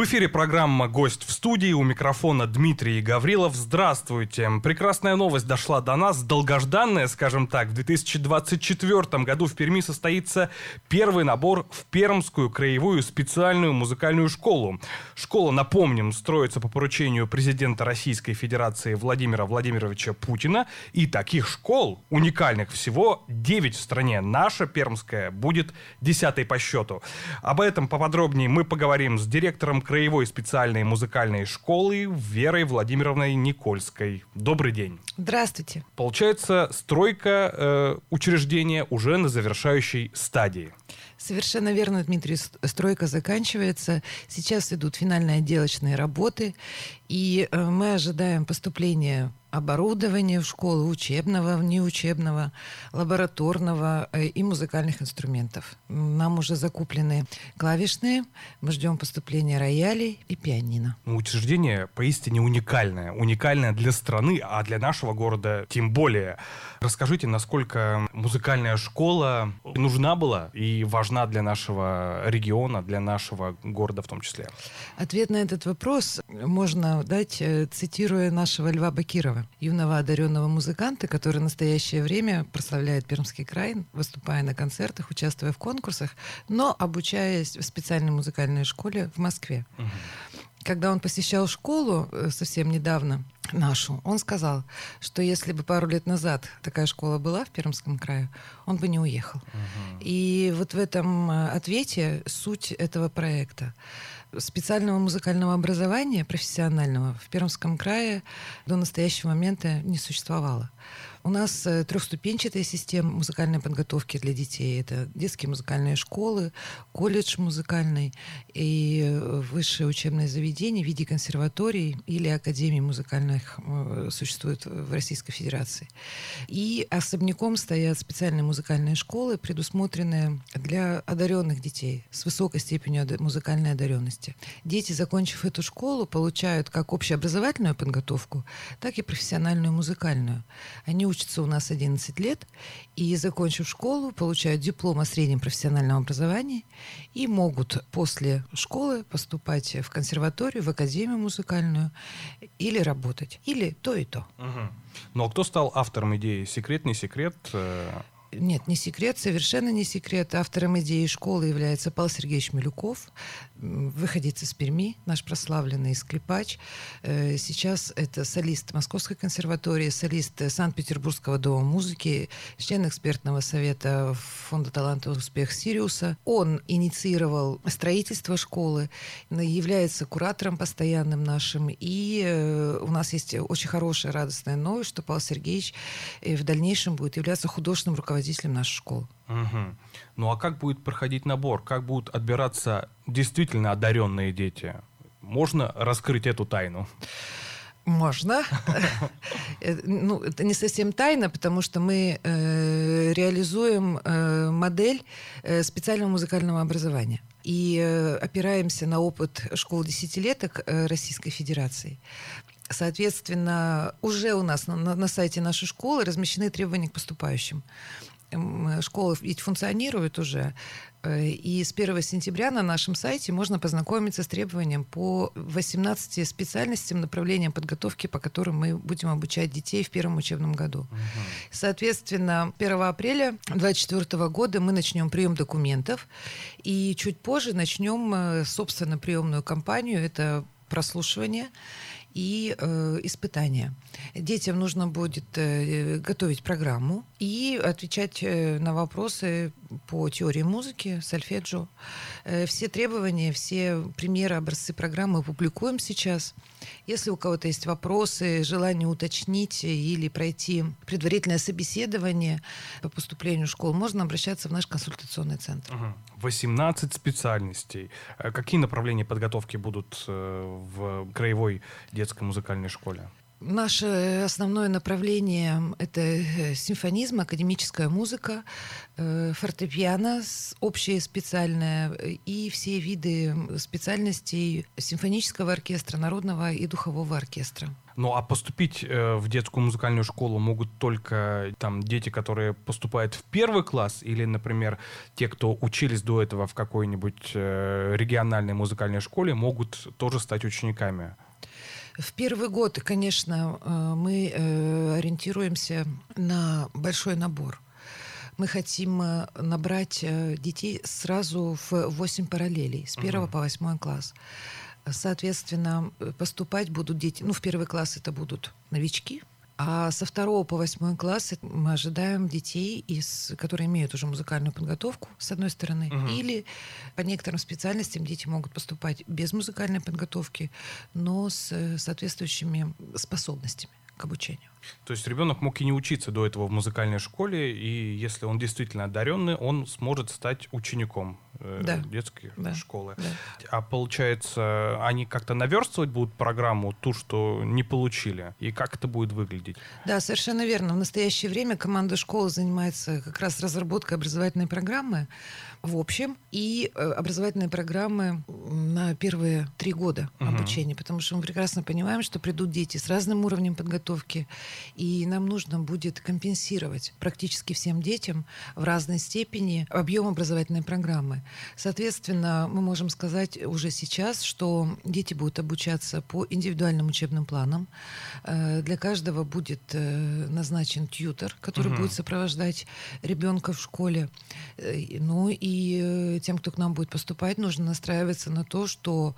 В эфире программа «Гость в студии». У микрофона Дмитрий Гаврилов. Здравствуйте. Прекрасная новость дошла до нас. Долгожданная, скажем так. В 2024 году в Перми состоится первый набор в Пермскую краевую специальную музыкальную школу. Школа, напомним, строится по поручению президента Российской Федерации Владимира Владимировича Путина. И таких школ, уникальных всего, 9 в стране. Наша пермская будет десятой по счету. Об этом поподробнее мы поговорим с директором Краевой специальной музыкальной школы Верой Владимировной Никольской. Добрый день. Здравствуйте. Получается, стройка э, учреждения уже на завершающей стадии. Совершенно верно, Дмитрий. Стройка заканчивается. Сейчас идут финальные отделочные работы. И э, мы ожидаем поступления оборудования в школу, учебного, внеучебного, лабораторного э, и музыкальных инструментов. Нам уже закуплены клавишные, мы ждем поступления роялей и пианино. Ну, учреждение поистине уникальное. Уникальное для страны, а для нашего города тем более. Расскажите, насколько музыкальная школа нужна была и важна для нашего региона, для нашего города в том числе? Ответ на этот вопрос можно дать, э, цитируя нашего Льва Бакирова, юного одаренного музыканта, который в настоящее время прославляет Пермский край, выступая на концертах, участвуя в конкурсах, но обучаясь в специальной музыкальной школе в Москве. Угу когда он посещал школу э, совсем недавно, нашу, он сказал, что если бы пару лет назад такая школа была в Пермском крае, он бы не уехал. Угу. И вот в этом э, ответе суть этого проекта. Специального музыкального образования, профессионального, в Пермском крае до настоящего момента не существовало. У нас э, трехступенчатая система музыкальной подготовки для детей. Это детские музыкальные школы, колледж музыкальный и э, высшее учебное заведение в виде консерваторий или академий музыкальных э, существует в Российской Федерации. И особняком стоят специальные музыкальные школы, предусмотренные для одаренных детей с высокой степенью музыкальной одаренности. Дети, закончив эту школу, получают как общеобразовательную подготовку, так и профессиональную музыкальную. Они учатся у нас 11 лет и, закончив школу, получают диплом о среднем профессиональном образовании и могут после школы поступать в консерваторию, в академию музыкальную или работать. Или то и то. Угу. Ну а кто стал автором идеи? Секрет, не секрет? Нет, не секрет, совершенно не секрет. Автором идеи школы является Павел Сергеевич Милюков, выходец из Перми, наш прославленный скрипач. Э, сейчас это солист Московской консерватории, солист Санкт-Петербургского дома музыки, член экспертного совета Фонда таланта «Успех Сириуса». Он инициировал строительство школы, является куратором постоянным нашим. И э, у нас есть очень хорошая, радостная новость, что Павел Сергеевич э, в дальнейшем будет являться художественным руководителем руководителем нашей школы. Угу. Ну а как будет проходить набор? Как будут отбираться действительно одаренные дети? Можно раскрыть эту тайну? Можно. Э, ну, это не совсем тайна, потому что мы э, реализуем э, модель э, специального музыкального образования и э, опираемся на опыт школ десятилеток э, Российской Федерации. Соответственно, уже у нас на, на сайте нашей школы размещены требования к поступающим. Школа ведь функционирует уже. Э, и с 1 сентября на нашем сайте можно познакомиться с требованием по 18 специальностям, направлениям подготовки, по которым мы будем обучать детей в первом учебном году. Угу. Соответственно, 1 апреля 2024 года мы начнем прием документов, и чуть позже начнем, э, собственно, приемную кампанию. Это прослушивание и э, испытания. Детям нужно будет э, готовить программу и отвечать э, на вопросы по теории музыки, сольфеджио. Э, все требования, все примеры, образцы программы публикуем сейчас. Если у кого-то есть вопросы, желание уточнить или пройти предварительное собеседование по поступлению в школу, можно обращаться в наш консультационный центр. 18 специальностей. Э, какие направления подготовки будут э, в краевой детской музыкальной школе? Наше основное направление — это э, симфонизм, академическая музыка, э, фортепиано, общее специальное и все виды специальностей симфонического оркестра, народного и духового оркестра. Ну а поступить э, в детскую музыкальную школу могут только там дети, которые поступают в первый класс, или, например, те, кто учились до этого в какой-нибудь региональной музыкальной школе, могут тоже стать учениками. В первый год, конечно, э, мы э, ориентируемся на большой набор. Мы хотим э, набрать детей сразу в 8 параллелей, с 1 угу. по 8 класс. Соответственно, поступать будут дети, ну, в первый класс это будут новички, а со второго по восьмой класс мы ожидаем детей, из, которые имеют уже музыкальную подготовку, с одной стороны, угу. или по некоторым специальностям дети могут поступать без музыкальной подготовки, но с соответствующими способностями к обучению. То есть ребенок мог и не учиться до этого в музыкальной школе, и если он действительно одаренный, он сможет стать учеником э, да. детской да. школы. Да. А получается, они как-то наверстывать будут программу, ту, что не получили, и как это будет выглядеть? Да, совершенно верно. В настоящее время команда школы занимается как раз разработкой образовательной программы в общем и э, образовательные программы на первые три года угу. обучения, потому что мы прекрасно понимаем, что придут дети с разным уровнем подготовки, и нам нужно будет компенсировать практически всем детям в разной степени объем образовательной программы. Соответственно, мы можем сказать уже сейчас, что дети будут обучаться по индивидуальным учебным планам. Э, для каждого будет э, назначен тьютер, который угу. будет сопровождать ребенка в школе. Э, ну и тем, кто к нам будет поступать, нужно настраиваться на то, что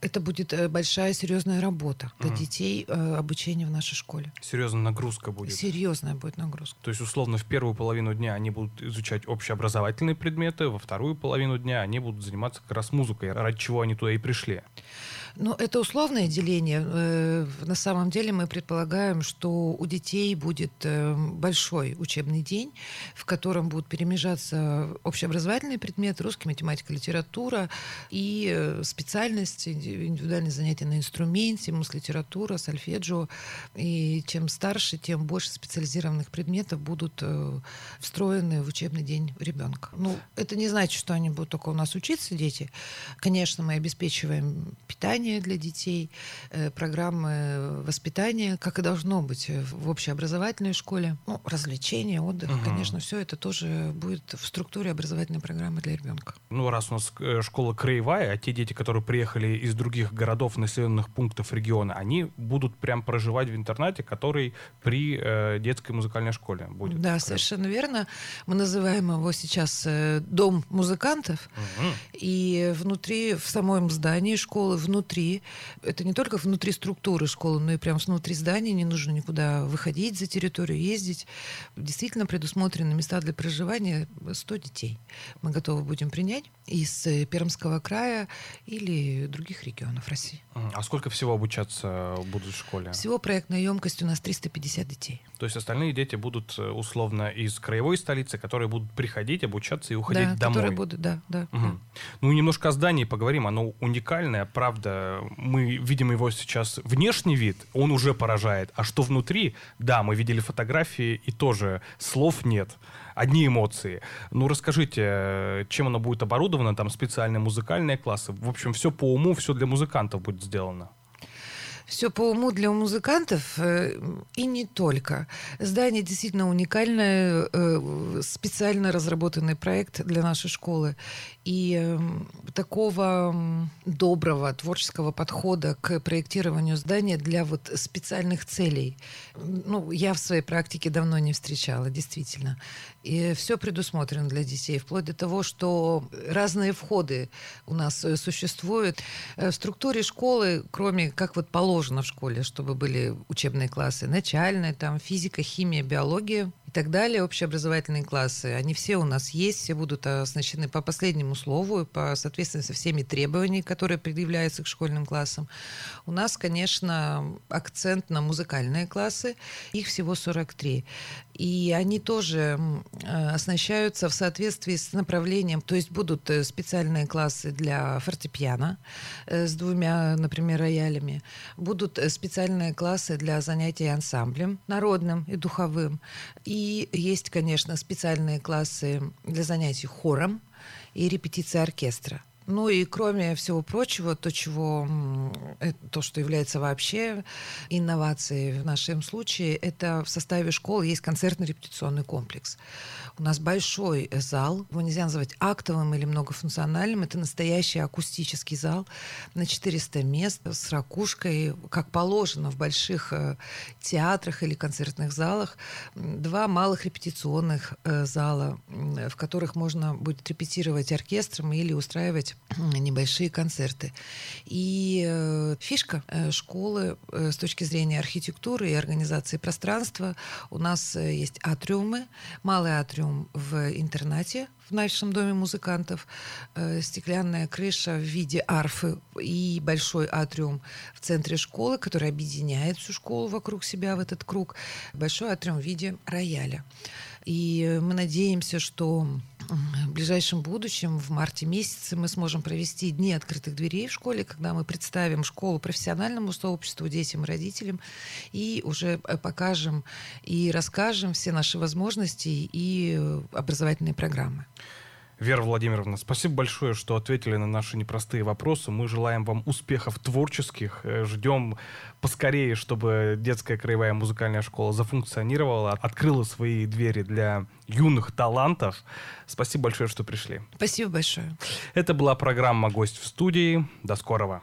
это будет э, большая серьезная работа для угу. детей э, обучение в нашей школе. Серьезная нагрузка будет. Серьезная будет нагрузка. То есть, условно, в первую половину дня они будут изучать общеобразовательные предметы, во вторую половину дня они будут заниматься как раз музыкой, ради чего они туда и пришли. Ну, это условное деление. Э, на самом деле мы предполагаем, что у детей будет э, большой учебный день, в котором будут перемежаться общеобразовательные предметы, русский, математика, литература и э, специальности, индивидуальные занятия на инструменте, мус-литература, сольфеджио. И чем старше, тем больше специализированных предметов будут встроены в учебный день ребенка. Ну, это не значит, что они будут только у нас учиться, дети. Конечно, мы обеспечиваем питание, питание для детей, э, программы воспитания, как и должно быть в общеобразовательной школе. Ну, развлечения, отдых, угу. конечно, все это тоже будет в структуре образовательной программы для ребенка. Ну, раз у нас э, школа краевая, а те дети, которые приехали из других городов, населенных пунктов региона, они будут прям проживать в интернате, который при э, детской музыкальной школе будет. Да, совершенно верно. Мы называем его сейчас э, дом музыкантов. Угу. И внутри, в самом здании школы, внутри внутри. Это не только внутри структуры школы, но и прямо внутри здания. Не нужно никуда выходить за территорию, ездить. Действительно предусмотрены места для проживания 100 детей. Мы готовы будем принять из э, Пермского края или других регионов России. А сколько всего обучаться будут в школе? Всего проектная емкость у нас 350 детей. То есть остальные дети будут э, условно из краевой столицы, которые будут приходить, обучаться и уходить да, домой. Которые будут, да, да, угу. да. Ну, немножко о здании поговорим. Оно уникальное, правда, мы видим его сейчас внешний вид, он уже поражает. А что внутри, да, мы видели фотографии, и тоже слов нет. Одни эмоции. Ну, расскажите, чем оно будет оборудовано, там специальные музыкальные классы. В общем, все по уму, все для музыкантов будет сделано все по уму для музыкантов э, и не только. Здание действительно уникальное, э, специально разработанный проект для нашей школы. И эм, такого доброго творческого подхода к проектированию здания для вот специальных целей, ну, я в своей практике давно не встречала, действительно. И все предусмотрено для детей, вплоть до того, что разные входы у нас э, существуют. В структуре школы, кроме как вот положено в школе, чтобы были учебные классы, начальные, там физика, химия, биология, так далее, общеобразовательные классы, они все у нас есть, все будут оснащены по последнему слову, по соответственно со всеми требованиями, которые предъявляются к школьным классам. У нас, конечно, акцент на музыкальные классы, их всего 43. И они тоже э, оснащаются в соответствии с направлением, то есть будут э, специальные классы для фортепиано э, с двумя, например, роялями, будут специальные классы для занятий ансамблем народным и духовым, и есть, конечно, специальные классы для занятий хором и репетиции оркестра. Ну и кроме всего прочего, то, чего, э, то, что является вообще инновацией в нашем случае, это в составе школы есть концертно-репетиционный комплекс. У нас большой зал, его нельзя назвать актовым или многофункциональным, это настоящий акустический зал на 400 мест с ракушкой, как положено в больших э, театрах или концертных залах, два малых репетиционных э, зала, в которых можно будет репетировать оркестром или устраивать небольшие концерты. И э, фишка школы с точки зрения архитектуры и организации пространства у нас есть атриумы, малый атриум в интернате в нашем доме музыкантов, э, стеклянная крыша в виде арфы и большой атриум в центре школы, который объединяет всю школу вокруг себя в этот круг, большой атриум в виде рояля. И мы надеемся, что в ближайшем будущем, в марте месяце, мы сможем провести дни открытых дверей в школе, когда мы представим школу профессиональному сообществу, детям родителям, и уже э, покажем и расскажем все наши возможности и э, образовательные программы. Вера Владимировна, спасибо большое, что ответили на наши непростые вопросы. Мы желаем вам успехов творческих. Э, ждем поскорее, чтобы детская краевая музыкальная школа зафункционировала, открыла свои двери для юных талантов. Спасибо большое, что пришли. Спасибо большое. Это была программа «Гость в студии». До скорого.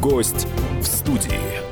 Гость в студии.